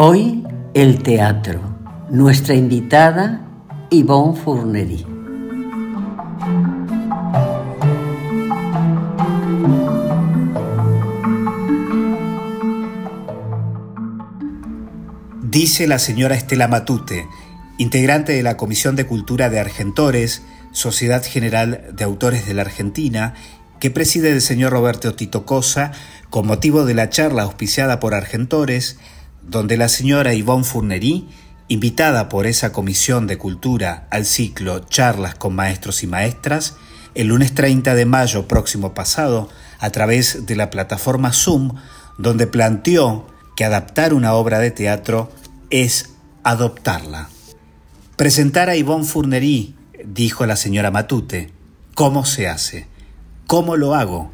Hoy el teatro. Nuestra invitada Yvonne Fournery. Dice la señora Estela Matute, integrante de la Comisión de Cultura de Argentores, Sociedad General de Autores de la Argentina, que preside el señor Roberto Tito Cosa, con motivo de la charla auspiciada por Argentores, donde la señora Yvonne Fournery, invitada por esa Comisión de Cultura al ciclo Charlas con Maestros y Maestras, el lunes 30 de mayo próximo pasado, a través de la plataforma Zoom, donde planteó que adaptar una obra de teatro es adoptarla. Presentar a Yvonne Fournery, dijo la señora Matute, ¿cómo se hace? ¿Cómo lo hago?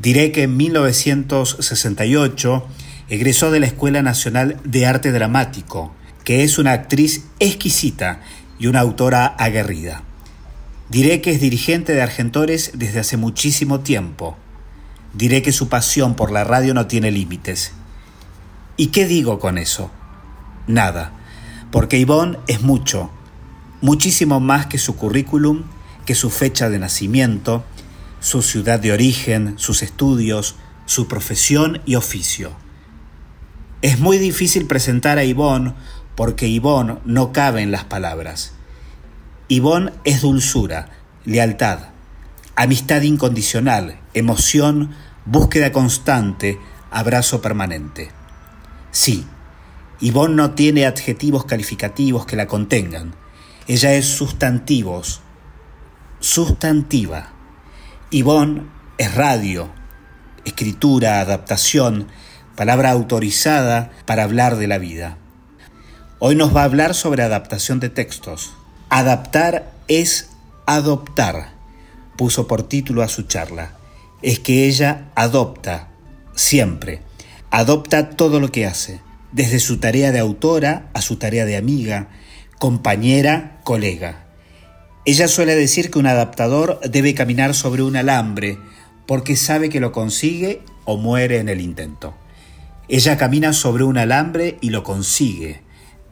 Diré que en 1968 egresó de la Escuela Nacional de Arte Dramático, que es una actriz exquisita y una autora aguerrida. Diré que es dirigente de Argentores desde hace muchísimo tiempo. Diré que su pasión por la radio no tiene límites. ¿Y qué digo con eso? Nada, porque Ivonne es mucho, muchísimo más que su currículum, que su fecha de nacimiento, su ciudad de origen, sus estudios, su profesión y oficio. Es muy difícil presentar a Ivonne porque Ivonne no cabe en las palabras. Ivonne es dulzura, lealtad, amistad incondicional, emoción, búsqueda constante, abrazo permanente. Sí, Ivonne no tiene adjetivos calificativos que la contengan. Ella es sustantivos, sustantiva. Ivonne es radio, escritura, adaptación, palabra autorizada para hablar de la vida. Hoy nos va a hablar sobre adaptación de textos. Adaptar es adoptar, puso por título a su charla. Es que ella adopta, siempre, adopta todo lo que hace, desde su tarea de autora a su tarea de amiga, compañera, colega. Ella suele decir que un adaptador debe caminar sobre un alambre porque sabe que lo consigue o muere en el intento. Ella camina sobre un alambre y lo consigue,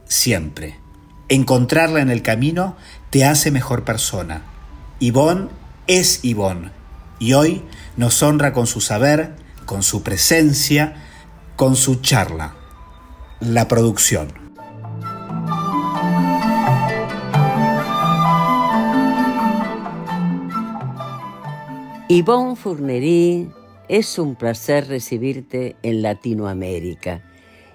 siempre. Encontrarla en el camino te hace mejor persona. Ivonne es Ivonne y hoy nos honra con su saber, con su presencia, con su charla. La producción. Yvonne Fournery es un placer recibirte en Latinoamérica.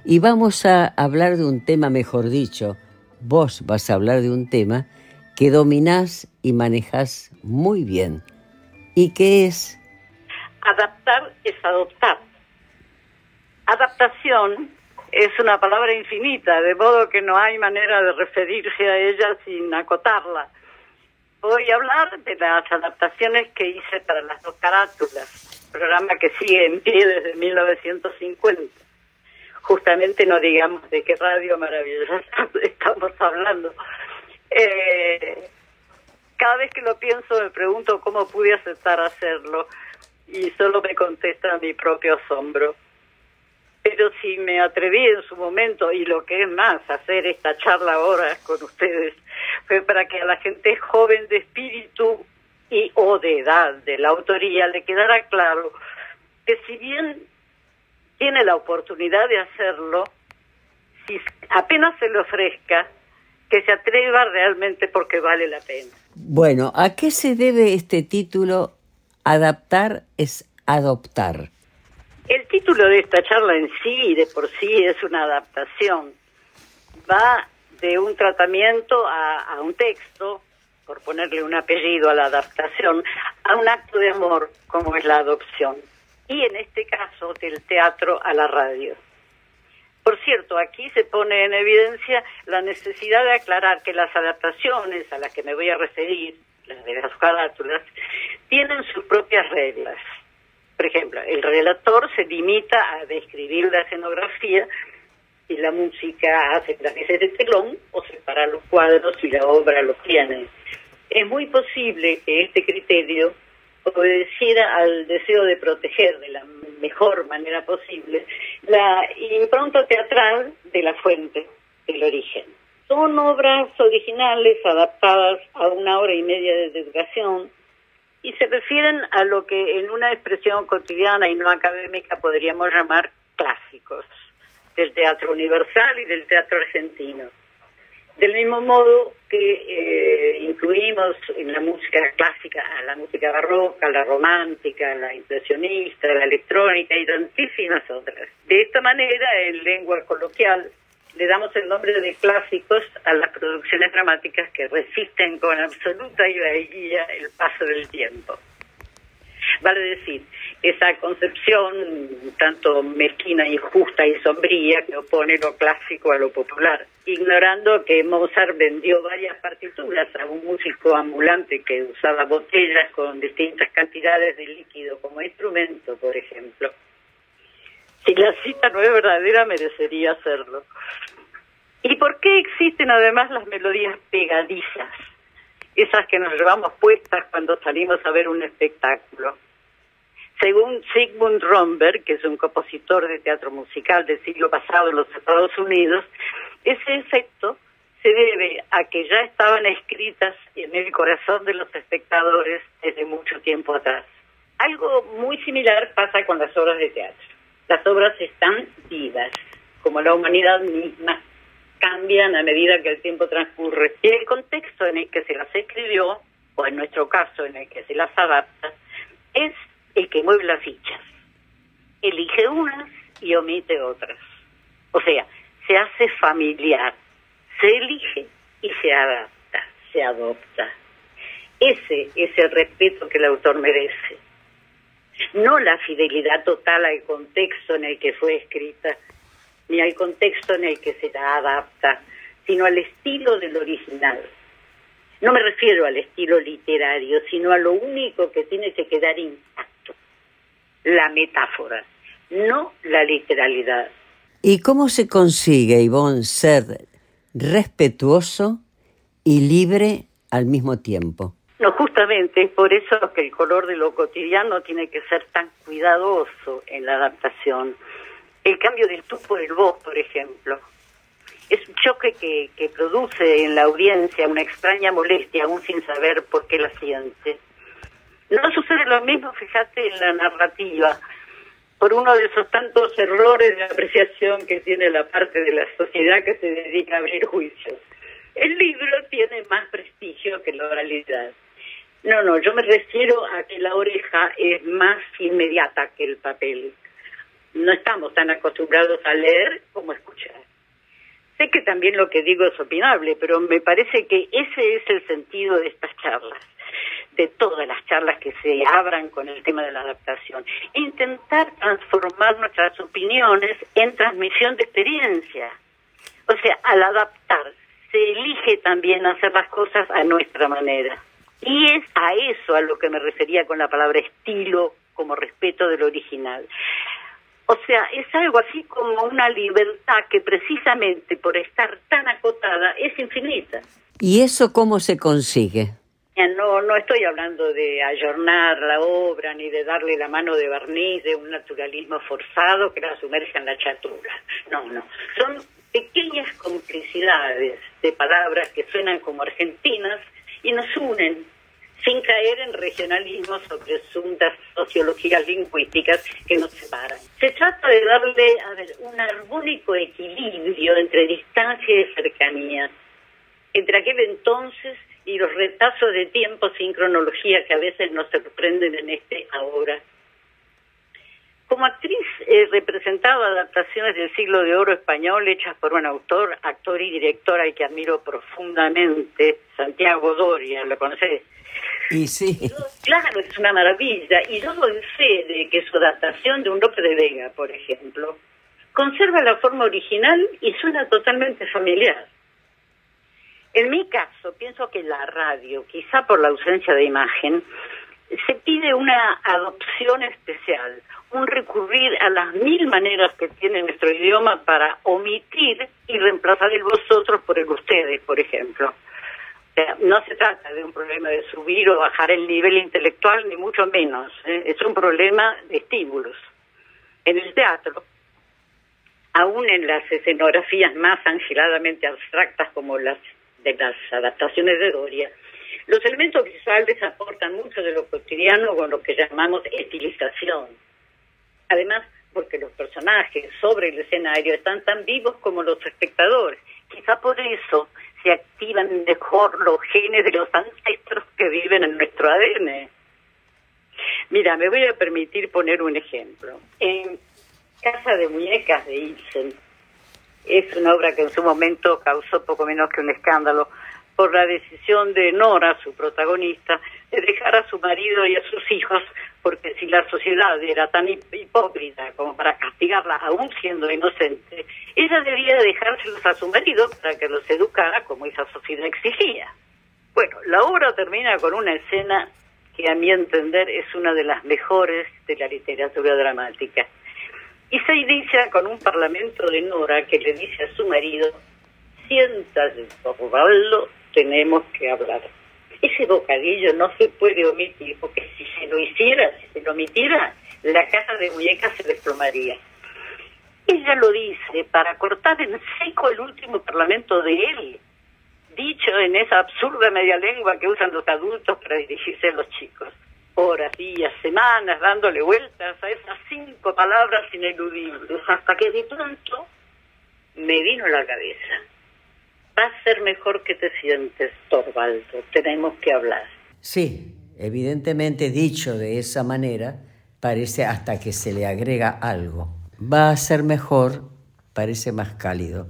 Y vamos a hablar de un tema, mejor dicho, vos vas a hablar de un tema que dominás y manejás muy bien. ¿Y qué es? Adaptar es adoptar. Adaptación es una palabra infinita, de modo que no hay manera de referirse a ella sin acotarla. Voy a hablar de las adaptaciones que hice para las dos carátulas programa que sigue en pie desde 1950. Justamente no digamos de qué radio maravillosa estamos hablando. Eh, cada vez que lo pienso me pregunto cómo pude aceptar hacerlo y solo me contesta mi propio asombro. Pero si me atreví en su momento, y lo que es más, hacer esta charla ahora con ustedes, que para que a la gente joven de espíritu y o de edad de la autoría le quedara claro que si bien tiene la oportunidad de hacerlo, si apenas se le ofrezca, que se atreva realmente porque vale la pena. Bueno, ¿a qué se debe este título? Adaptar es adoptar. El título de esta charla en sí, de por sí, es una adaptación. Va de un tratamiento a, a un texto, por ponerle un apellido a la adaptación, a un acto de amor como es la adopción. Y en este caso, del teatro a la radio. Por cierto, aquí se pone en evidencia la necesidad de aclarar que las adaptaciones a las que me voy a referir, las de las carátulas, tienen sus propias reglas. Por ejemplo, el relator se limita a describir la escenografía y la música hace veces de telón o separa los cuadros y la obra los tiene. Es muy posible que este criterio obedeciera al deseo de proteger de la mejor manera posible la impronta teatral de la fuente, del origen. Son obras originales adaptadas a una hora y media de educación y se refieren a lo que en una expresión cotidiana y no académica podríamos llamar clásicos del teatro universal y del teatro argentino. Del mismo modo que eh, incluimos en la música clásica a la música barroca, la romántica, la impresionista, la electrónica y tantísimas otras. De esta manera, en lengua coloquial, le damos el nombre de clásicos a las producciones dramáticas que resisten con absoluta guía el paso del tiempo. Vale decir, esa concepción tanto mezquina, injusta y sombría que opone lo clásico a lo popular, ignorando que Mozart vendió varias partituras a un músico ambulante que usaba botellas con distintas cantidades de líquido como instrumento, por ejemplo. Si la cita no es verdadera, merecería hacerlo. ¿Y por qué existen además las melodías pegadizas? Esas que nos llevamos puestas cuando salimos a ver un espectáculo. Según Sigmund Romberg, que es un compositor de teatro musical del siglo pasado en los Estados Unidos, ese efecto se debe a que ya estaban escritas en el corazón de los espectadores desde mucho tiempo atrás. Algo muy similar pasa con las obras de teatro. Las obras están vivas, como la humanidad misma, cambian a medida que el tiempo transcurre. Y el contexto en el que se las escribió, o en nuestro caso en el que se las adapta, es el que mueve las fichas. Elige unas y omite otras. O sea, se hace familiar, se elige y se adapta, se adopta. Ese es el respeto que el autor merece. No la fidelidad total al contexto en el que fue escrita, ni al contexto en el que se la adapta, sino al estilo del original. No me refiero al estilo literario, sino a lo único que tiene que quedar intacto la metáfora, no la literalidad. ¿Y cómo se consigue, Ivonne, ser respetuoso y libre al mismo tiempo? No, justamente es por eso que el color de lo cotidiano tiene que ser tan cuidadoso en la adaptación. El cambio del tú por el vos, por ejemplo, es un choque que, que produce en la audiencia una extraña molestia, aún sin saber por qué la siente. No sucede lo mismo, fíjate, en la narrativa, por uno de esos tantos errores de apreciación que tiene la parte de la sociedad que se dedica a abrir juicios. El libro tiene más prestigio que la oralidad. No, no, yo me refiero a que la oreja es más inmediata que el papel. No estamos tan acostumbrados a leer como a escuchar. Sé que también lo que digo es opinable, pero me parece que ese es el sentido de estas charlas de todas las charlas que se abran con el tema de la adaptación. Intentar transformar nuestras opiniones en transmisión de experiencia. O sea, al adaptar, se elige también hacer las cosas a nuestra manera. Y es a eso a lo que me refería con la palabra estilo como respeto del original. O sea, es algo así como una libertad que precisamente por estar tan acotada es infinita. ¿Y eso cómo se consigue? No, no estoy hablando de ayornar la obra ni de darle la mano de barniz de un naturalismo forzado que la sumerja en la chatura. No, no. Son pequeñas complicidades de palabras que suenan como argentinas y nos unen sin caer en regionalismos o presuntas sociologías lingüísticas que nos separan. Se trata de darle a ver, un armónico equilibrio entre distancia y cercanía, entre aquel entonces y los retazos de tiempo sin cronología que a veces nos sorprenden en este ahora. Como actriz he representado adaptaciones del siglo de oro español hechas por un autor, actor y director al que admiro profundamente, Santiago Doria, ¿lo conoces? Y sí. Claro, es una maravilla. Y yo doy fe de que su adaptación de un Lope de Vega, por ejemplo, conserva la forma original y suena totalmente familiar. En mi caso, pienso que la radio, quizá por la ausencia de imagen, se pide una adopción especial, un recurrir a las mil maneras que tiene nuestro idioma para omitir y reemplazar el vosotros por el ustedes, por ejemplo no se trata de un problema de subir o bajar el nivel intelectual, ni mucho menos. ¿eh? Es un problema de estímulos. En el teatro, aún en las escenografías más angeladamente abstractas como las de las adaptaciones de Doria, los elementos visuales aportan mucho de lo cotidiano con lo que llamamos estilización. Además, porque los personajes sobre el escenario están tan vivos como los espectadores. Quizá por eso se activan mejor los genes de los ancestros que viven en nuestro ADN. Mira, me voy a permitir poner un ejemplo. En Casa de Muñecas de Ibsen, es una obra que en su momento causó poco menos que un escándalo por la decisión de Nora, su protagonista, de dejar a su marido y a sus hijos, porque si la sociedad era tan hipócrita como para castigarla aún siendo inocente, ella debía dejárselos a su marido para que los educara como esa sociedad exigía. Bueno, la obra termina con una escena que a mi entender es una de las mejores de la literatura dramática. Y se inicia con un parlamento de Nora que le dice a su marido, siéntate, Osvaldo, tenemos que hablar. Ese bocadillo no se puede omitir, porque si se lo hiciera, si se lo omitiera, la casa de muñecas se desplomaría. Ella lo dice para cortar en seco el último parlamento de él, dicho en esa absurda media lengua que usan los adultos para dirigirse a los chicos. Horas, días, semanas, dándole vueltas a esas cinco palabras ineludibles, hasta que de pronto me vino a la cabeza. Va a ser mejor que te sientes, Torvaldo, tenemos que hablar. Sí, evidentemente dicho de esa manera, parece hasta que se le agrega algo va a ser mejor, parece más cálido,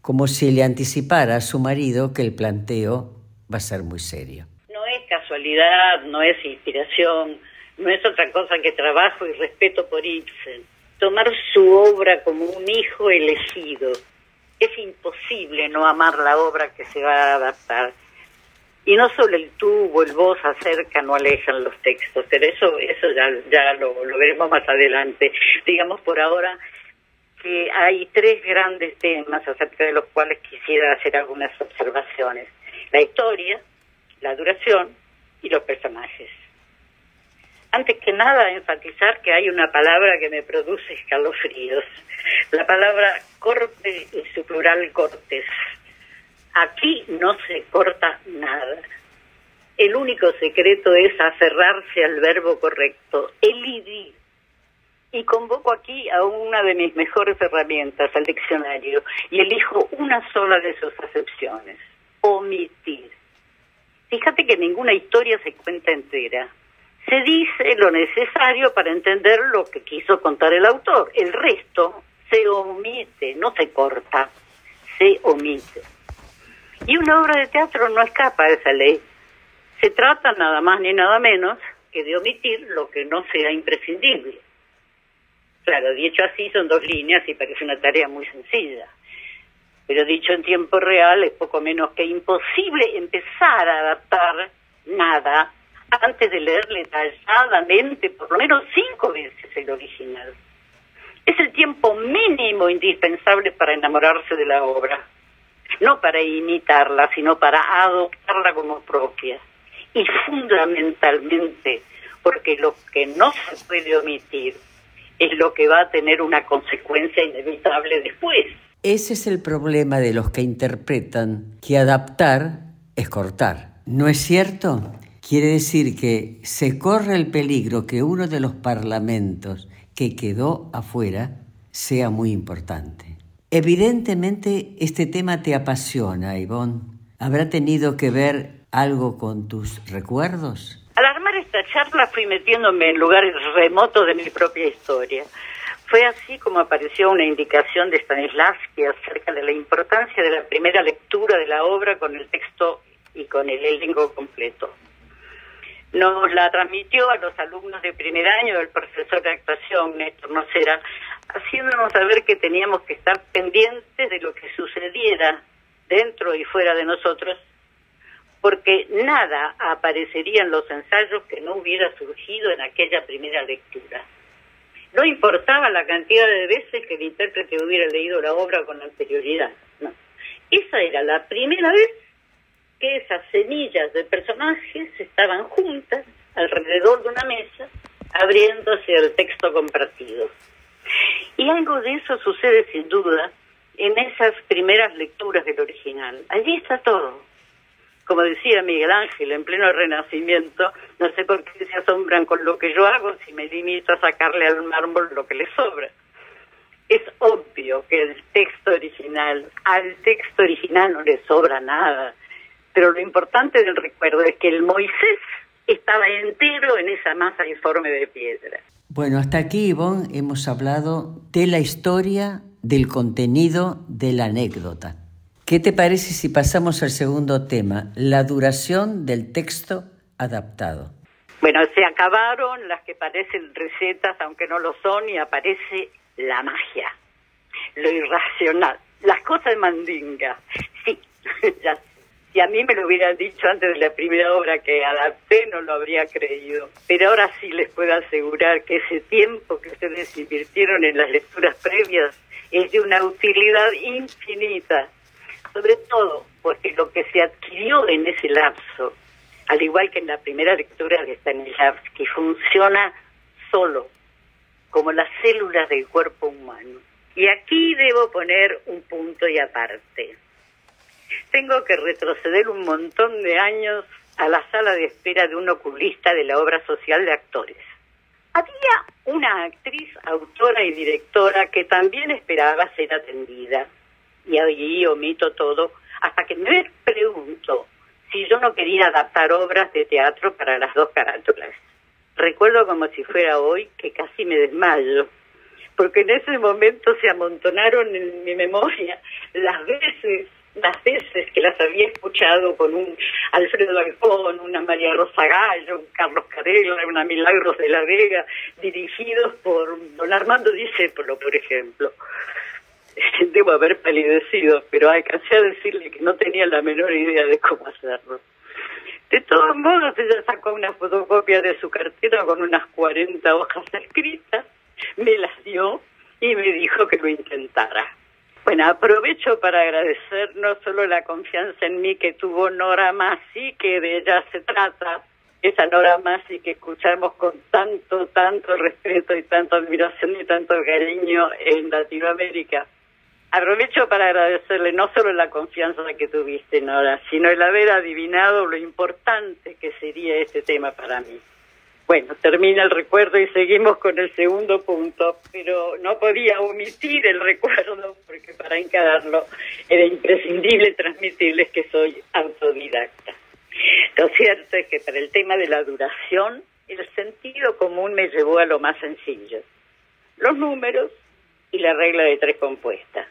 como si le anticipara a su marido que el planteo va a ser muy serio. Casualidad, no es inspiración, no es otra cosa que trabajo y respeto por Ibsen. Tomar su obra como un hijo elegido. Es imposible no amar la obra que se va a adaptar y no solo el tú o el vos acercan o alejan los textos, pero eso, eso ya, ya lo, veremos más adelante. Digamos por ahora que hay tres grandes temas acerca de los cuales quisiera hacer algunas observaciones. La historia, la duración y los personajes. Antes que nada, enfatizar que hay una palabra que me produce escalofríos. La palabra corte y su plural cortes Aquí no se corta nada. El único secreto es aferrarse al verbo correcto, elidir. Y convoco aquí a una de mis mejores herramientas, al diccionario, y elijo una sola de sus acepciones, omitir. Fíjate que ninguna historia se cuenta entera. Se dice lo necesario para entender lo que quiso contar el autor. El resto se omite, no se corta, se omite. Y una obra de teatro no escapa a esa ley. Se trata nada más ni nada menos que de omitir lo que no sea imprescindible. Claro, dicho así son dos líneas y parece una tarea muy sencilla. Pero dicho en tiempo real es poco menos que imposible empezar a adaptar nada antes de leer detalladamente por lo menos cinco veces el original. Es el tiempo mínimo indispensable para enamorarse de la obra no para imitarla, sino para adoptarla como propia. Y fundamentalmente porque lo que no se puede omitir es lo que va a tener una consecuencia inevitable después. Ese es el problema de los que interpretan que adaptar es cortar. ¿No es cierto? Quiere decir que se corre el peligro que uno de los parlamentos que quedó afuera sea muy importante. Evidentemente este tema te apasiona, Ivonne. ¿Habrá tenido que ver algo con tus recuerdos? Al armar esta charla fui metiéndome en lugares remotos de mi propia historia. Fue así como apareció una indicación de Stanislavski acerca de la importancia de la primera lectura de la obra con el texto y con el elenco completo. Nos la transmitió a los alumnos de primer año el profesor de actuación, Néstor Nocera, haciéndonos saber que teníamos que estar pendientes de lo que sucediera dentro y fuera de nosotros, porque nada aparecería en los ensayos que no hubiera surgido en aquella primera lectura. No importaba la cantidad de veces que el intérprete hubiera leído la obra con anterioridad. No. Esa era la primera vez que esas semillas de personajes estaban juntas alrededor de una mesa, abriéndose el texto compartido. Y algo de eso sucede sin duda en esas primeras lecturas del original. Allí está todo. Como decía Miguel Ángel, en pleno renacimiento, no sé por qué se asombran con lo que yo hago si me limito a sacarle al mármol lo que le sobra. Es obvio que el texto original, al texto original no le sobra nada pero lo importante del recuerdo es que el Moisés estaba entero en esa masa informe de piedra. Bueno, hasta aquí, Ivonne, hemos hablado de la historia, del contenido, de la anécdota. ¿Qué te parece si pasamos al segundo tema, la duración del texto adaptado? Bueno, se acabaron las que parecen recetas, aunque no lo son, y aparece la magia, lo irracional, las cosas de mandinga. Sí, ya si a mí me lo hubieran dicho antes de la primera obra que adapté, no lo habría creído. Pero ahora sí les puedo asegurar que ese tiempo que ustedes invirtieron en las lecturas previas es de una utilidad infinita. Sobre todo porque lo que se adquirió en ese lapso, al igual que en la primera lectura de Stanislavski, funciona solo, como las células del cuerpo humano. Y aquí debo poner un punto y aparte tengo que retroceder un montón de años a la sala de espera de un oculista de la obra social de actores. Había una actriz, autora y directora que también esperaba ser atendida. Y allí omito todo hasta que me pregunto si yo no quería adaptar obras de teatro para las dos carátulas. Recuerdo como si fuera hoy que casi me desmayo, porque en ese momento se amontonaron en mi memoria las veces las veces que las había escuchado con un Alfredo Alcón, una María Rosa Gallo, un Carlos Carella, una Milagros de la Vega, dirigidos por don Armando Discépolo, por ejemplo. Debo haber palidecido, pero alcancé a decirle que no tenía la menor idea de cómo hacerlo. De todos modos, ella sacó una fotocopia de su cartera con unas 40 hojas escritas, me las dio y me dijo que lo intentara. Bueno, aprovecho para agradecer no solo la confianza en mí que tuvo Nora Massi, que de ella se trata, esa Nora Massi que escuchamos con tanto, tanto respeto y tanta admiración y tanto cariño en Latinoamérica. Aprovecho para agradecerle no solo la confianza que tuviste, Nora, sino el haber adivinado lo importante que sería este tema para mí. Bueno, termina el recuerdo y seguimos con el segundo punto, pero no podía omitir el recuerdo porque para encararlo era imprescindible transmitirles que soy autodidacta. Lo cierto es que para el tema de la duración, el sentido común me llevó a lo más sencillo, los números y la regla de tres compuestas.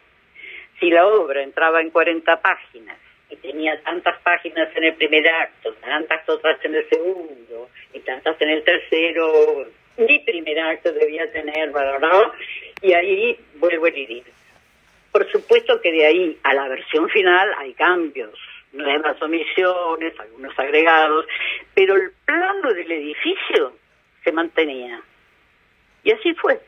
Si la obra entraba en 40 páginas y tenía tantas páginas en el primer acto, tantas otras en el segundo y tantas en el tercero, mi primer acto debía tener, ¿verdad? Y ahí vuelvo a herir. Por supuesto que de ahí a la versión final hay cambios, nuevas omisiones, algunos agregados, pero el plano del edificio se mantenía. Y así fue.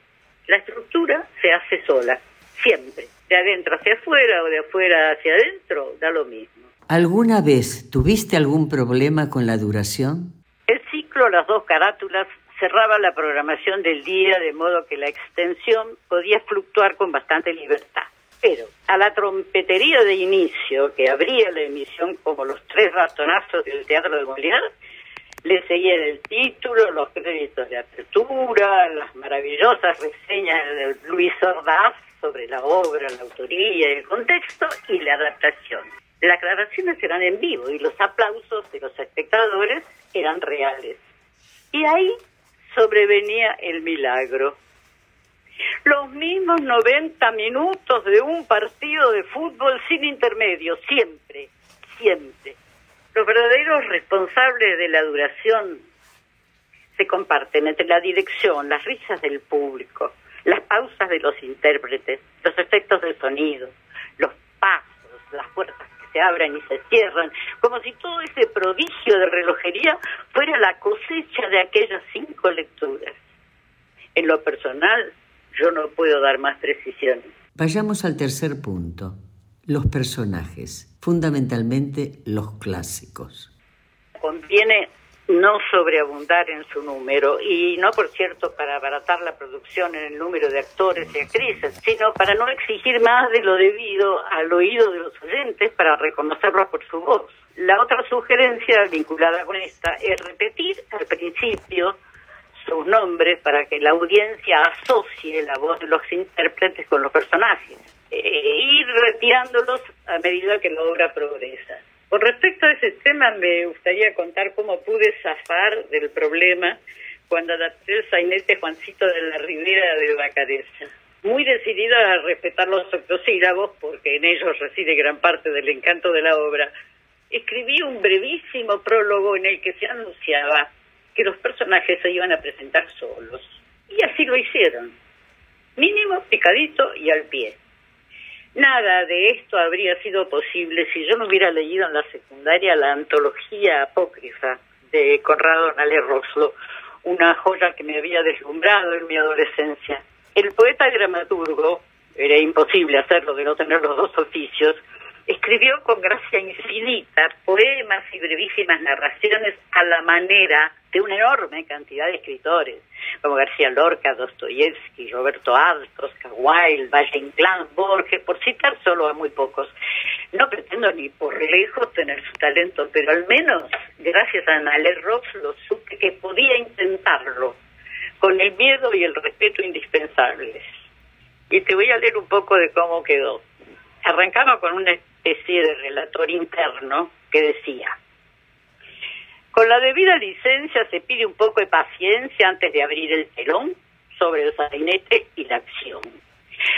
La estructura se hace sola, siempre de adentro hacia afuera o de afuera hacia adentro, da lo mismo. ¿Alguna vez tuviste algún problema con la duración? El ciclo Las dos carátulas cerraba la programación del día de modo que la extensión podía fluctuar con bastante libertad. Pero a la trompetería de inicio, que abría la emisión como los tres ratonazos del Teatro de Molière, le seguían el título, los créditos de apertura, las maravillosas reseñas de Luis Ordaz sobre la obra, la autoría, el contexto y la adaptación. Las grabaciones eran en vivo y los aplausos de los espectadores eran reales. Y ahí sobrevenía el milagro. Los mismos 90 minutos de un partido de fútbol sin intermedio, siempre, siempre. Los verdaderos responsables de la duración se comparten entre la dirección, las risas del público, las pausas de los intérpretes, los efectos de sonido, los pasos, las puertas que se abren y se cierran, como si todo ese prodigio de relojería fuera la cosecha de aquellas cinco lecturas. En lo personal, yo no puedo dar más precisiones. Vayamos al tercer punto, los personajes, fundamentalmente los clásicos. Conviene no sobreabundar en su número y no, por cierto, para abaratar la producción en el número de actores y actrices, sino para no exigir más de lo debido al oído de los oyentes para reconocerlos por su voz. La otra sugerencia vinculada con esta es repetir al principio sus nombres para que la audiencia asocie la voz de los intérpretes con los personajes, e ir retirándolos a medida que la obra progresa. Con respecto a ese tema, me gustaría contar cómo pude zafar del problema cuando adapté el sainete Juancito de la Ribera de Bacadesa. Muy decidida a respetar los octosílabos, porque en ellos reside gran parte del encanto de la obra, escribí un brevísimo prólogo en el que se anunciaba que los personajes se iban a presentar solos. Y así lo hicieron. Mínimo, picadito y al pie. Nada de esto habría sido posible si yo no hubiera leído en la secundaria la antología apócrifa de Conrado Nale Roslo, una joya que me había deslumbrado en mi adolescencia. El poeta dramaturgo, era imposible hacerlo de no tener los dos oficios, escribió con gracia infinita poemas y brevísimas narraciones a la manera de una enorme cantidad de escritores, como García Lorca, Dostoyevsky, Roberto Alves, Oscar Wilde, Valle Inclán, Borges, por citar solo a muy pocos. No pretendo ni por lejos tener su talento, pero al menos, gracias a Nale Rox, lo supe que podía intentarlo, con el miedo y el respeto indispensables. Y te voy a leer un poco de cómo quedó. Arrancaba con una especie de relator interno que decía, con la debida licencia se pide un poco de paciencia antes de abrir el telón sobre el sainete y la acción.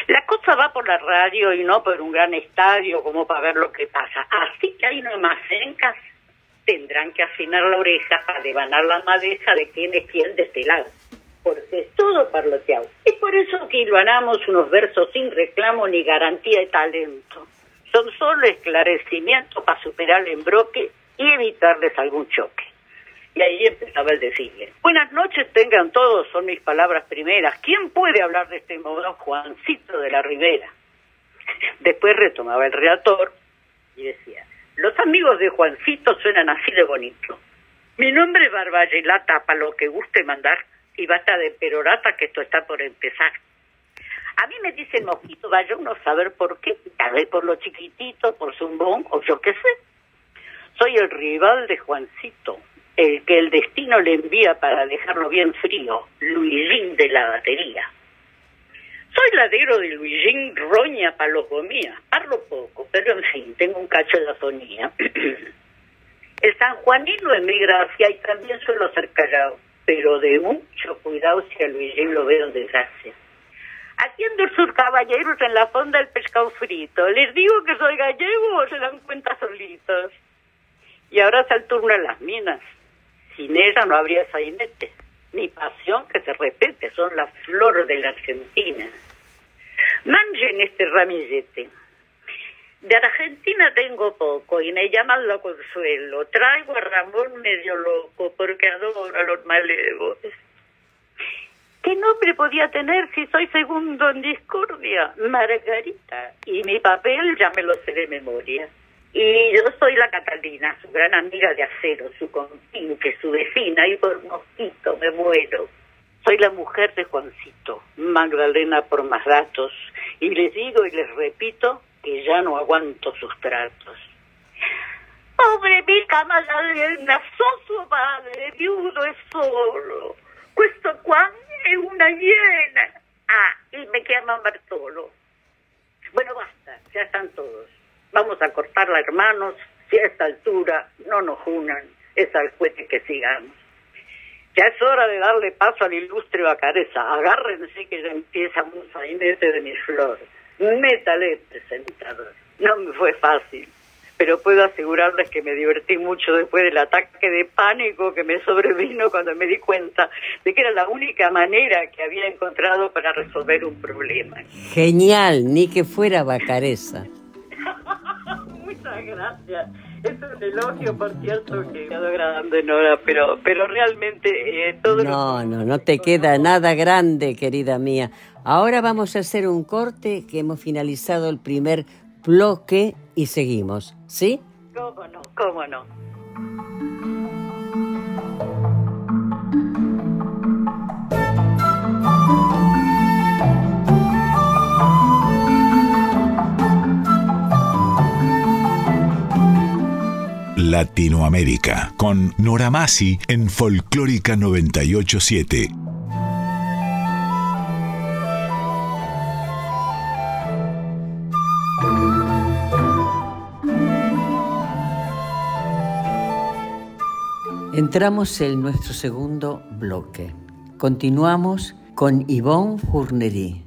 La cosa va por la radio y no por un gran estadio como para ver lo que pasa. Así que hay nomás encas tendrán que afinar la oreja para devanar la madeja de quién es quién de este lado. Porque es todo parloteado. Es por eso que hilvanamos unos versos sin reclamo ni garantía de talento son solo esclarecimientos para superar el embroque y evitarles algún choque. Y ahí empezaba el decirle, buenas noches tengan todos, son mis palabras primeras. ¿Quién puede hablar de este modo? Juancito de la Ribera. Después retomaba el relator y decía, los amigos de Juancito suenan así de bonito. Mi nombre es Barbayelata, para lo que guste mandar, y basta de perorata que esto está por empezar. A mí me dicen mosquito, vaya uno saber por qué, tal vez por lo chiquitito, por zumbón, o yo qué sé. Soy el rival de Juancito, el que el destino le envía para dejarlo bien frío, Luisín de la batería. Soy ladero de Luisín Roña Palogomía, hablo poco, pero en fin, tengo un cacho de afonía. el sanjuanino emigra hacia y también suelo ser callado, pero de mucho cuidado si a Luisín lo veo desgracia. Haciendo sus caballeros en la fonda del pescado frito. Les digo que soy gallego o se dan cuenta solitos. Y ahora se el turno en las minas. Sin ella no habría sainete, ni pasión que se repete, son las flores de la Argentina. Manchen este ramillete. De Argentina tengo poco y me llaman lo consuelo. Traigo a Ramón medio loco porque adoro a los malevos. ¿Qué nombre podía tener si soy segundo en discordia? Margarita. Y mi papel ya me lo sé de memoria. Y yo soy la Catalina, su gran amiga de acero, su compinche, su vecina, y por mosquito me muero. Soy la mujer de Juancito, Magdalena por más datos, y les digo y les repito que ya no aguanto sus tratos. Pobre mi Magdalena, sos su padre, viudo es solo. Questo qua es una hiena. Ah, y me llaman Bartolo. Bueno, basta, ya están todos. Vamos a cortarla, hermanos, si a esta altura no nos unan, es al juez que sigamos. Ya es hora de darle paso al ilustre Bacareza. Agárrense que ya empieza un sainete de mis flores. Métale, presentador. No me fue fácil, pero puedo asegurarles que me divertí mucho después del ataque de pánico que me sobrevino cuando me di cuenta de que era la única manera que había encontrado para resolver un problema. Genial, ni que fuera Bacareza. Muchas gracias. Es un elogio, por cierto, que quedó grande, Nora, pero, pero realmente eh, todo No, no, no te queda nada grande, querida mía. Ahora vamos a hacer un corte que hemos finalizado el primer bloque y seguimos, ¿sí? ¿Cómo no? ¿Cómo no? Latinoamérica con Nora Masi en Folclórica 987. Entramos en nuestro segundo bloque. Continuamos con Yvonne Fournery.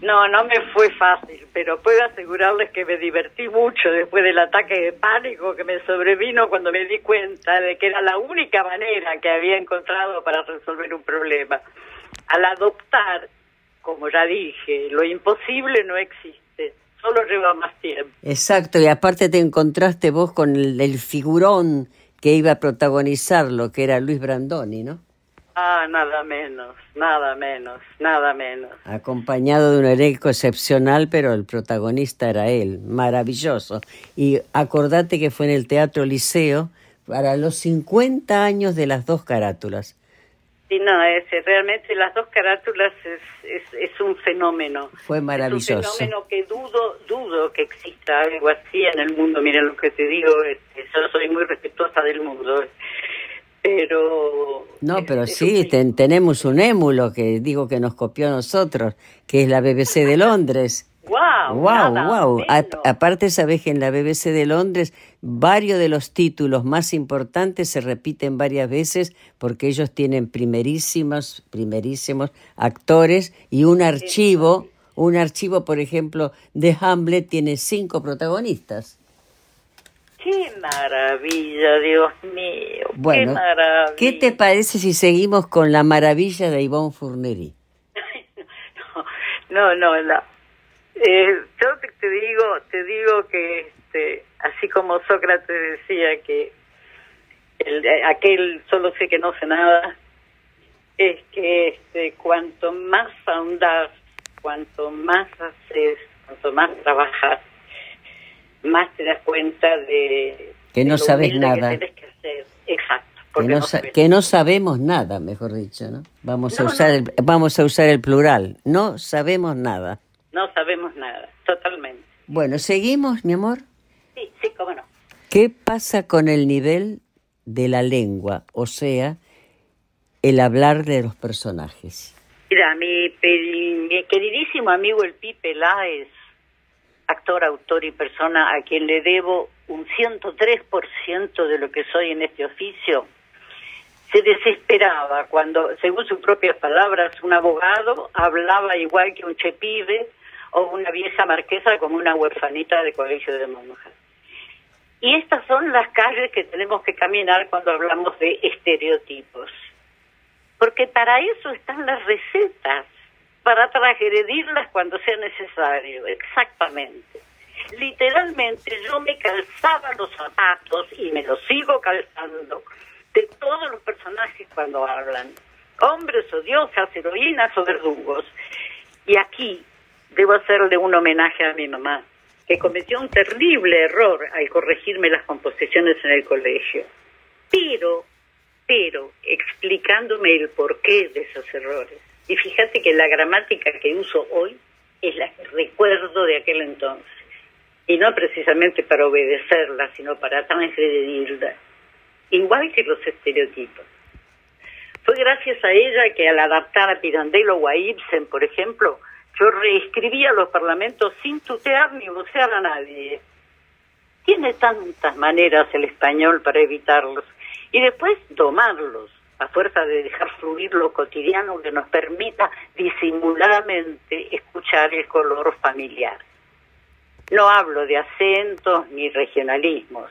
No, no me fue fácil, pero puedo asegurarles que me divertí mucho después del ataque de pánico que me sobrevino cuando me di cuenta de que era la única manera que había encontrado para resolver un problema. Al adoptar, como ya dije, lo imposible no existe, solo lleva más tiempo. Exacto, y aparte te encontraste vos con el, el figurón que iba a protagonizarlo, que era Luis Brandoni, ¿no? Ah, nada menos, nada menos, nada menos. Acompañado de un elenco excepcional, pero el protagonista era él, maravilloso. Y acordate que fue en el Teatro Liceo para los 50 años de las dos carátulas. Sí, no, es, realmente las dos carátulas es, es, es un fenómeno. Fue maravilloso. Es un fenómeno que dudo, dudo que exista algo así en el mundo. Mira lo que te digo, este, yo soy muy respetuosa del mundo pero... No, pero sí, tenemos un émulo que digo que nos copió a nosotros, que es la BBC de Londres. ¡Wow! ¡Wow! wow. aparte, sabes que en la BBC de Londres varios de los títulos más importantes se repiten varias veces porque ellos tienen primerísimos, primerísimos actores y un archivo, un archivo, por ejemplo, de Hamlet tiene cinco protagonistas. ¡Qué maravilla, Dios mío! Bueno, ¡Qué maravilla! ¿qué te parece si seguimos con la maravilla de Ivonne Fournery? no, no, no. Eh, yo te, digo, te digo que este, así como Sócrates decía que el, aquel solo sé que no sé nada, es que este, cuanto más ahondas, cuanto más haces, cuanto más trabajas, más te das cuenta de que no sabes nada. Que que hacer. Exacto. Que no, que no, sabemos nada, mejor dicho, ¿no? Vamos a usar el, vamos a usar el plural. No sabemos nada. No sabemos nada, totalmente. Bueno, seguimos, mi amor. Sí, sí, cómo no. ¿Qué pasa con el nivel de la lengua, o sea, el hablar de los personajes? Mira, mi, mi queridísimo amigo el Pipe Láez actor, autor y persona a quien le debo un 103% de lo que soy en este oficio, se desesperaba cuando, según sus propias palabras, un abogado hablaba igual que un chepibe o una vieja marquesa como una huerfanita de colegio de monjas. Y estas son las calles que tenemos que caminar cuando hablamos de estereotipos. Porque para eso están las recetas para transgredirlas cuando sea necesario, exactamente. Literalmente yo me calzaba los zapatos y me los sigo calzando de todos los personajes cuando hablan, hombres o diosas, heroínas o verdugos. Y aquí debo hacerle un homenaje a mi mamá, que cometió un terrible error al corregirme las composiciones en el colegio. Pero pero explicándome el porqué de esos errores. Y fíjate que la gramática que uso hoy es la que recuerdo de aquel entonces. Y no precisamente para obedecerla, sino para transgredirla. Igual que los estereotipos. Fue gracias a ella que al adaptar a Pirandello o a Ibsen, por ejemplo, yo reescribía los parlamentos sin tutear ni vocear a nadie. Tiene tantas maneras el español para evitarlos. Y después tomarlos a fuerza de dejar fluir lo cotidiano que nos permita disimuladamente escuchar el color familiar. No hablo de acentos ni regionalismos,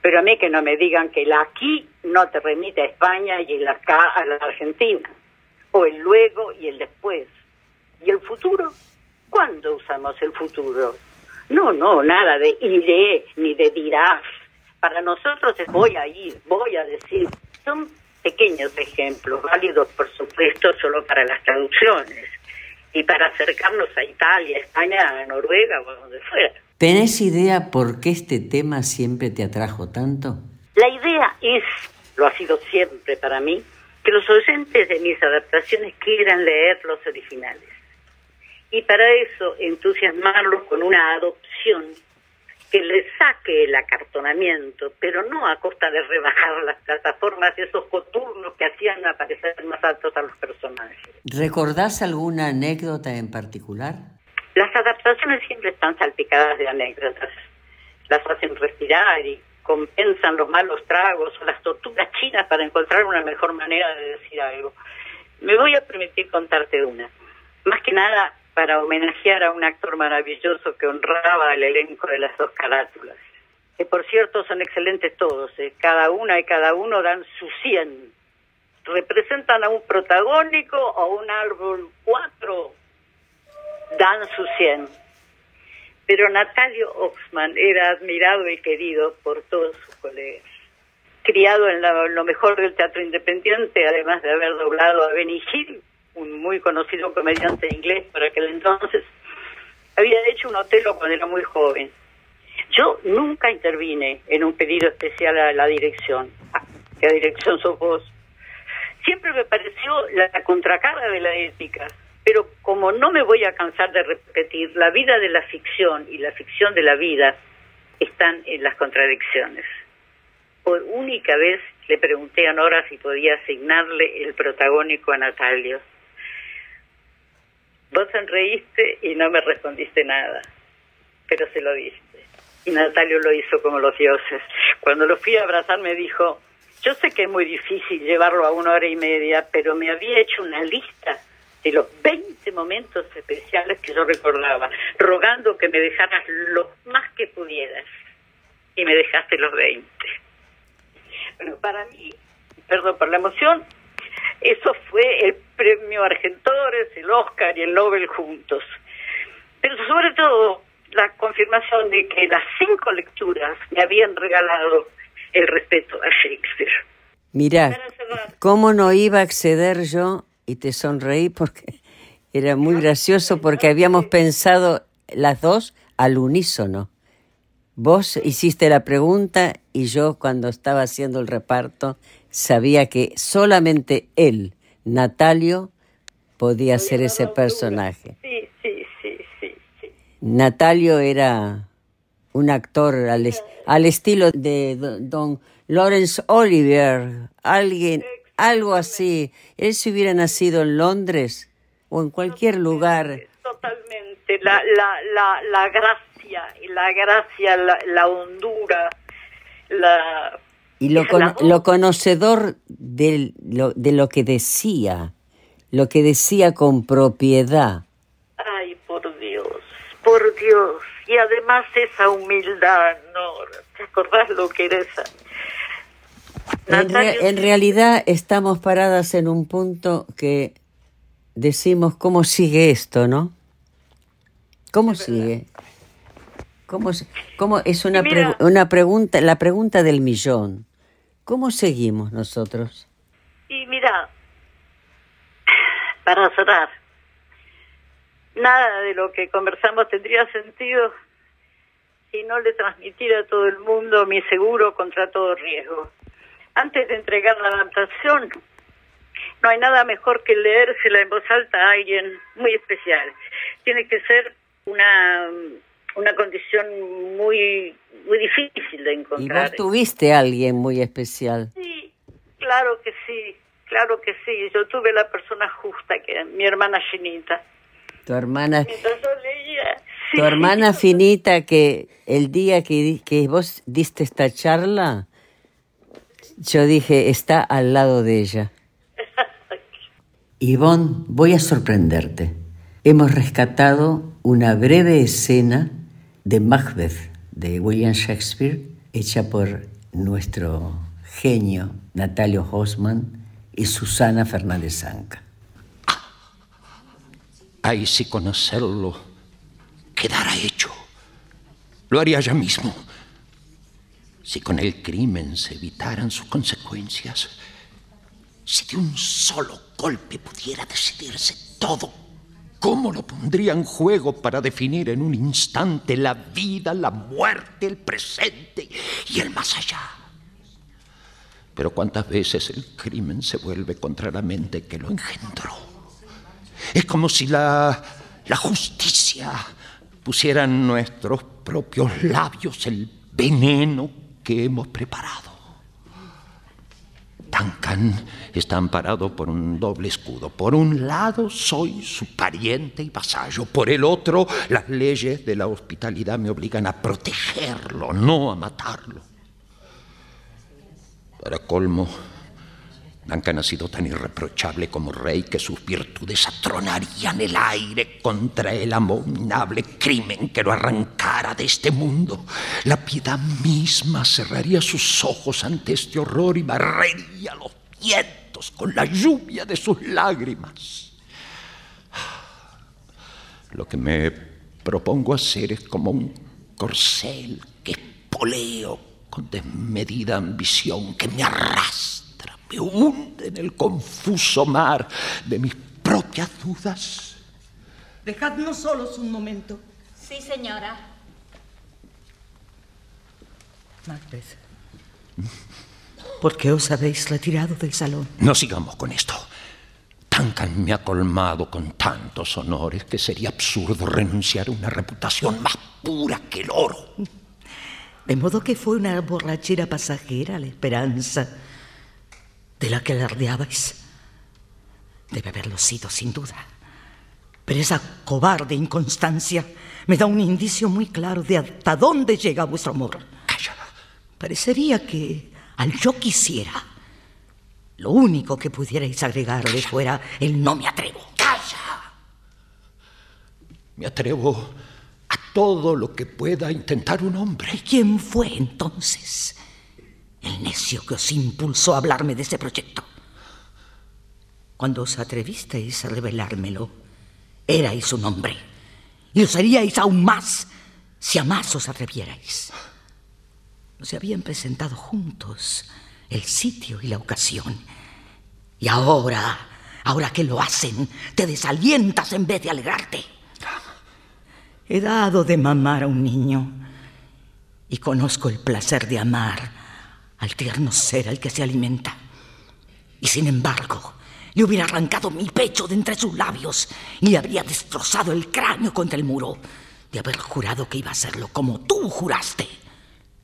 pero a mí que no me digan que el aquí no te remite a España y el acá a la Argentina, o el luego y el después. ¿Y el futuro? ¿Cuándo usamos el futuro? No, no, nada de iré ni de dirás. Para nosotros es voy a ir, voy a decir. Son pequeños ejemplos, válidos por supuesto solo para las traducciones y para acercarnos a Italia, España, Noruega o donde fuera. ¿Tenés idea por qué este tema siempre te atrajo tanto? La idea es, lo ha sido siempre para mí, que los oyentes de mis adaptaciones quieran leer los originales. Y para eso entusiasmarlos con una adopción que le saque el acartonamiento, pero no a costa de rebajar las plataformas, esos coturnos que hacían aparecer más altos a los personajes. ¿Recordás alguna anécdota en particular? Las adaptaciones siempre están salpicadas de anécdotas. Las hacen respirar y compensan los malos tragos o las torturas chinas para encontrar una mejor manera de decir algo. Me voy a permitir contarte una. Más que nada, para homenajear a un actor maravilloso que honraba al elenco de las dos carátulas. Que por cierto son excelentes todos, ¿eh? cada una y cada uno dan su cien. Representan a un protagónico o un árbol cuatro, dan su cien. Pero Natalio Oxman era admirado y querido por todos sus colegas. Criado en lo mejor del teatro independiente, además de haber doblado a Benny Hill, un muy conocido comediante inglés por aquel entonces, había hecho un Otelo cuando era muy joven. Yo nunca intervine en un pedido especial a la dirección, que la dirección sos vos. Siempre me pareció la contracara de la ética, pero como no me voy a cansar de repetir, la vida de la ficción y la ficción de la vida están en las contradicciones. Por única vez le pregunté a Nora si podía asignarle el protagónico a Natalio. Vos sonreíste y no me respondiste nada, pero se lo diste. Y Natalio lo hizo como los dioses. Cuando lo fui a abrazar me dijo, yo sé que es muy difícil llevarlo a una hora y media, pero me había hecho una lista de los 20 momentos especiales que yo recordaba, rogando que me dejaras lo más que pudieras. Y me dejaste los 20. Bueno, para mí, perdón por la emoción, eso fue el premio Argentores, el Oscar y el Nobel juntos. Pero sobre todo la confirmación de que las cinco lecturas me habían regalado el respeto a Shakespeare. Mirá, ¿cómo no iba a acceder yo? Y te sonreí porque era muy gracioso porque habíamos pensado las dos al unísono. Vos hiciste la pregunta y yo cuando estaba haciendo el reparto sabía que solamente él, Natalio, podía ser ese personaje. Sí, sí, sí, sí, Natalio era un actor al, al estilo de don Lawrence Olivier, alguien, algo así. Él si hubiera nacido en Londres o en cualquier lugar. Totalmente, la, la, la, la gracia, la gracia, la, la hondura, la y lo, lo conocedor de lo, de lo que decía, lo que decía con propiedad. Ay, por Dios, por Dios. Y además esa humildad, ¿no? ¿Te acordás lo que era esa? En, en, realidad estamos paradas en un punto que decimos, ¿cómo sigue esto, no? ¿Cómo sigue? ¿Cómo, cómo es una, una pregunta, la pregunta del millón? ¿Cómo seguimos nosotros? Y mira, para cerrar, nada de lo que conversamos tendría sentido si no le transmitiera a todo el mundo mi seguro contra todo riesgo. antes de entregar la adaptación, no hay nada mejor que leérsela en voz alta a alguien muy especial. Tiene que ser una, una condición muy, muy difícil de encontrar. ¿Y vos tuviste a alguien muy especial? Sí, claro que sí, claro que sí. Yo tuve la persona justa, que era mi hermana Chinita. Tu hermana... Leía... Tu sí. hermana finita que el día que, que vos diste esta charla, yo dije, está al lado de ella. Ivonne, voy a sorprenderte. Hemos rescatado una breve escena de Macbeth de William Shakespeare, hecha por nuestro genio Natalio Hosman y Susana Fernández Zanca. Ay, si conocerlo quedara hecho, lo haría ya mismo. Si con el crimen se evitaran sus consecuencias, si de un solo golpe pudiera decidirse todo, ¿cómo lo pondría en juego para definir en un instante la vida, la muerte, el presente y el más allá? Pero cuántas veces el crimen se vuelve contra la mente que lo engendró. Es como si la, la justicia pusiera en nuestros propios labios el veneno que hemos preparado. Duncan está amparado por un doble escudo. Por un lado soy su pariente y vasallo. Por el otro, las leyes de la hospitalidad me obligan a protegerlo, no a matarlo. Para colmo, Duncan ha sido tan irreprochable como rey que sus virtudes atronarían el aire contra el abominable crimen que lo arrancara de este mundo. La piedad misma cerraría sus ojos ante este horror y barrería los vientos con la lluvia de sus lágrimas. Lo que me propongo hacer es como un corcel que espoleo con desmedida ambición que me arrastra, me hunde en el confuso mar de mis propias dudas. Dejadnos solos un momento. Sí, señora. Macbeth. ¿Por qué os habéis retirado del salón? No sigamos con esto. Duncan me ha colmado con tantos honores que sería absurdo renunciar a una reputación más pura que el oro. De modo que fue una borrachera pasajera la esperanza de la que alardeabais. Debe haberlo sido, sin duda. Pero esa cobarde inconstancia me da un indicio muy claro de hasta dónde llega vuestro amor. Calla. Parecería que, al yo quisiera, lo único que pudierais agregarle fuera el no me atrevo. ¡Calla! Me atrevo a todo lo que pueda intentar un hombre. ¿Y quién fue entonces el necio que os impulsó a hablarme de ese proyecto? Cuando os atrevisteis a revelármelo, erais un hombre. Y lo seríais aún más si a más os atrevierais. Se habían presentado juntos el sitio y la ocasión. Y ahora, ahora que lo hacen, te desalientas en vez de alegrarte. He dado de mamar a un niño y conozco el placer de amar al tierno ser al que se alimenta. Y sin embargo, le hubiera arrancado mi pecho de entre sus labios y le habría destrozado el cráneo contra el muro de haber jurado que iba a hacerlo como tú juraste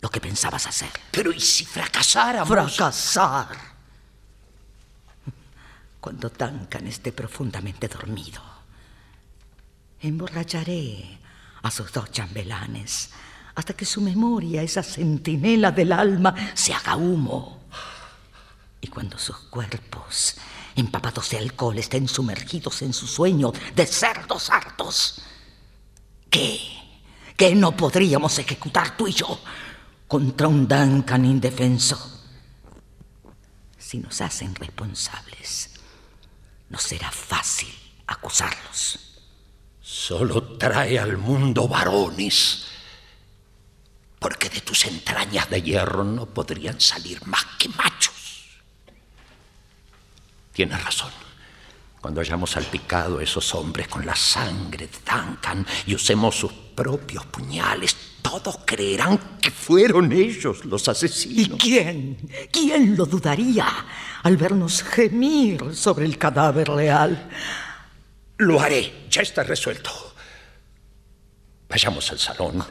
lo que pensabas hacer. Pero ¿y si fracasáramos? Fracasar. Cuando Duncan esté profundamente dormido, emborracharé a sus dos chambelanes hasta que su memoria, esa centinela del alma, se haga humo. Y cuando sus cuerpos, empapados de alcohol, estén sumergidos en su sueño de cerdos hartos, ¿qué? ¿Qué no podríamos ejecutar tú y yo contra un Duncan indefenso? Si nos hacen responsables, no será fácil acusarlos. Solo trae al mundo varones, porque de tus entrañas de hierro no podrían salir más que machos. Tienes razón. Cuando hayamos salpicado a esos hombres con la sangre de Duncan y usemos sus propios puñales, todos creerán que fueron ellos los asesinos. ¿Y quién? ¿Quién lo dudaría al vernos gemir sobre el cadáver leal? Lo haré, ya está resuelto. Vayamos al salón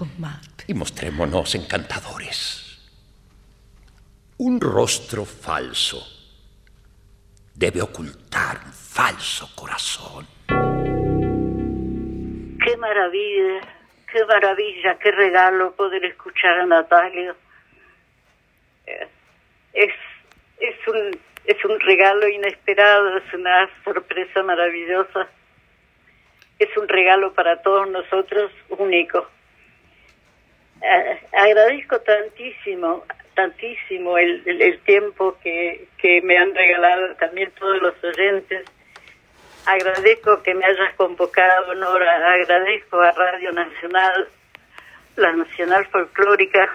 y mostrémonos encantadores. Un rostro falso debe ocultar un falso corazón. Qué maravilla, qué maravilla, qué regalo poder escuchar a Natalia. Eh, es, es, un, es un regalo inesperado, es una sorpresa maravillosa. Es un regalo para todos nosotros único. Eh, agradezco tantísimo tantísimo el, el, tiempo que, que, me han regalado también todos los oyentes. Agradezco que me hayas convocado, Nora. Agradezco a Radio Nacional, la Nacional Folclórica,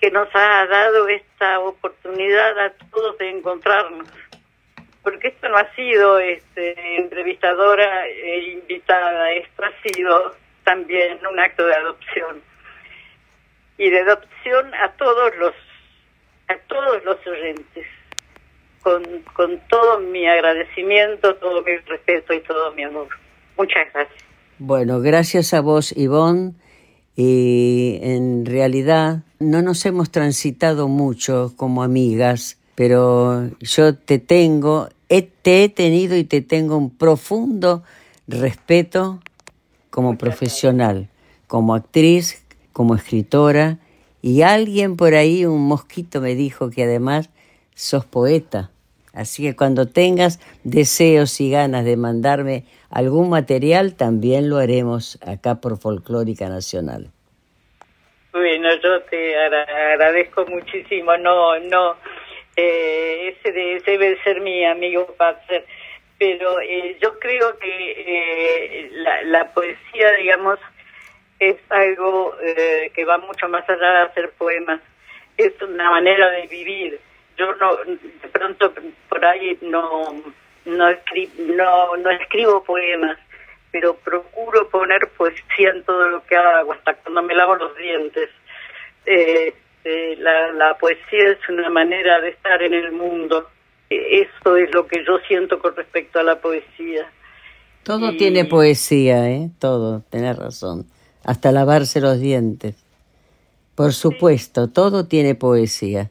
que nos ha dado esta oportunidad a todos de encontrarnos. Porque esto no ha sido este, entrevistadora e invitada, esto ha sido también un acto de adopción y de adopción a todos los a todos los oyentes con, con todo mi agradecimiento, todo mi respeto y todo mi amor. Muchas gracias. Bueno, gracias a vos, Ivonne. Y en realidad no nos hemos transitado mucho como amigas, pero yo te tengo, te he tenido y te tengo un profundo respeto como profesional, como actriz, como escritora y alguien por ahí, un mosquito, me dijo que además sos poeta. Así que cuando tengas deseos y ganas de mandarme algún material, también lo haremos acá por Folclórica Nacional. Bueno, yo te agradezco muchísimo. No, no, eh, ese, debe ser mi amigo Patzer. Pero eh, yo creo que eh, la, la poesía, digamos, es algo eh, que va mucho más allá de hacer poemas. Es una manera de vivir. Yo no, de pronto por ahí no, no, no, no escribo poemas, pero procuro poner poesía en todo lo que hago, hasta cuando me lavo los dientes. Eh, eh, la, la poesía es una manera de estar en el mundo. Eso es lo que yo siento con respecto a la poesía. Todo tiene poesía, ¿eh? Todo, tenés razón hasta lavarse los dientes. Por supuesto, todo tiene poesía.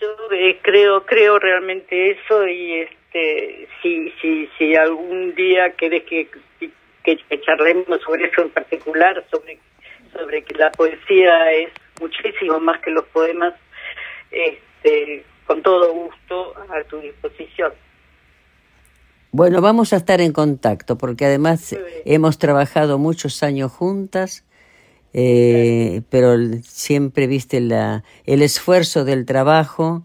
Yo eh, creo, creo realmente eso y este, si, si, si algún día querés que, que, charlemos sobre eso en particular, sobre, sobre que la poesía es muchísimo más que los poemas, este, con todo gusto a tu disposición. Bueno, vamos a estar en contacto porque además hemos trabajado muchos años juntas, eh, pero siempre viste la, el esfuerzo del trabajo,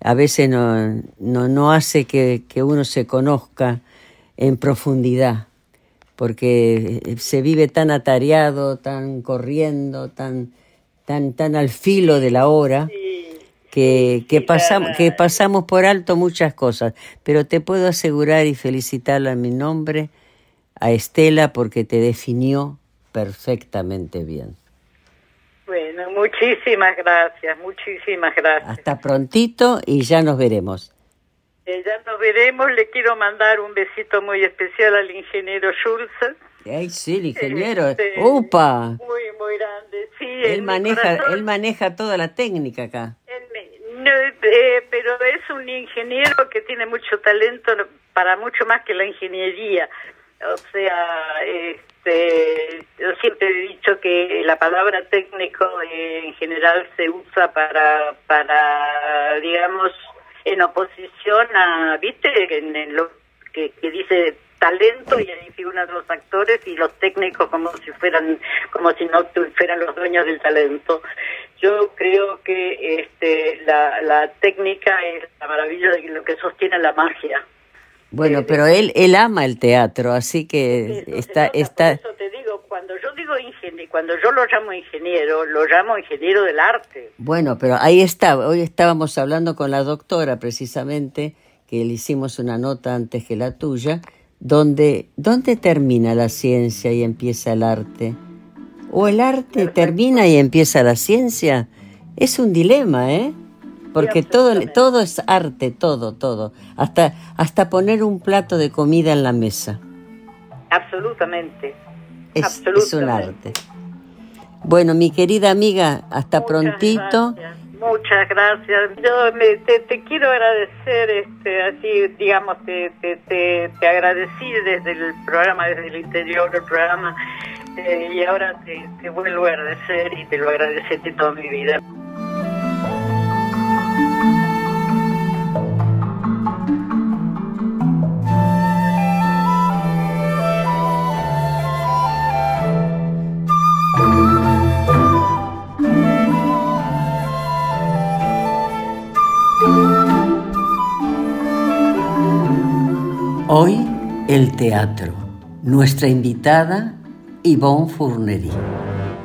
a veces no, no, no hace que, que, uno se conozca en profundidad, porque se vive tan atareado, tan corriendo, tan, tan, tan al filo de la hora que, que, pasamos, que pasamos por alto muchas cosas, pero te puedo asegurar y felicitarla en mi nombre a Estela porque te definió perfectamente bien. Bueno, muchísimas gracias, muchísimas gracias. Hasta prontito y ya nos veremos. Eh, ya nos veremos, le quiero mandar un besito muy especial al ingeniero Schulze. Ay, sí, el ingeniero. Este, ¡Upa! Muy, muy grande, sí. Él maneja, él maneja toda la técnica acá. Eh, pero es un ingeniero que tiene mucho talento para mucho más que la ingeniería. O sea, este, yo siempre he dicho que la palabra técnico eh, en general se usa para, para, digamos, en oposición a, ¿viste? En, lo que, que dice talento y ahí figuran los actores y los técnicos como si fueran como si no fueran los dueños del talento. Yo creo que este la, la técnica es la maravilla de lo que sostiene la magia. Bueno eh, pero él él ama el teatro así que está está eso te digo cuando yo digo ingeniero cuando yo lo llamo ingeniero lo llamo ingeniero del arte. Bueno pero ahí está hoy estábamos hablando con la doctora precisamente que le hicimos una nota antes que la tuya donde, ¿dónde termina la ciencia y empieza el arte? O el arte termina y empieza la ciencia. Es un dilema, ¿eh? Porque todo, todo es arte, todo, todo. Hasta, hasta poner un plato de comida en la mesa. Absolutamente. Es, es un arte. Bueno, mi querida amiga, hasta prontito. Muchas gracias. Yo te, quiero agradecer, este, así, digamos, te, te, te, agradecí desde el programa, desde el interior del programa, eh, y ahora te, vuelvo a agradecer y te lo agradecí toda mi vida. El teatro. Nuestra invitada Yvonne Fournery.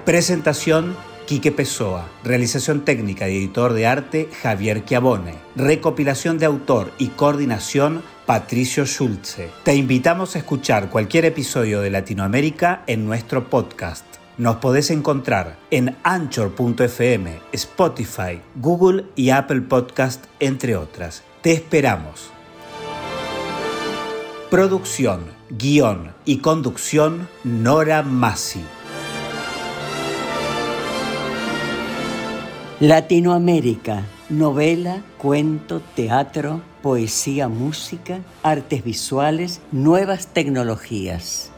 Presentación Quique Pessoa. Realización técnica y editor de arte Javier Chiavone. Recopilación de autor y coordinación Patricio Schulze. Te invitamos a escuchar cualquier episodio de Latinoamérica en nuestro podcast. Nos podés encontrar en anchor.fm, Spotify, Google y Apple Podcast, entre otras. Te esperamos. Producción, guion y conducción Nora Massi. Latinoamérica, novela, cuento, teatro, poesía, música, artes visuales, nuevas tecnologías.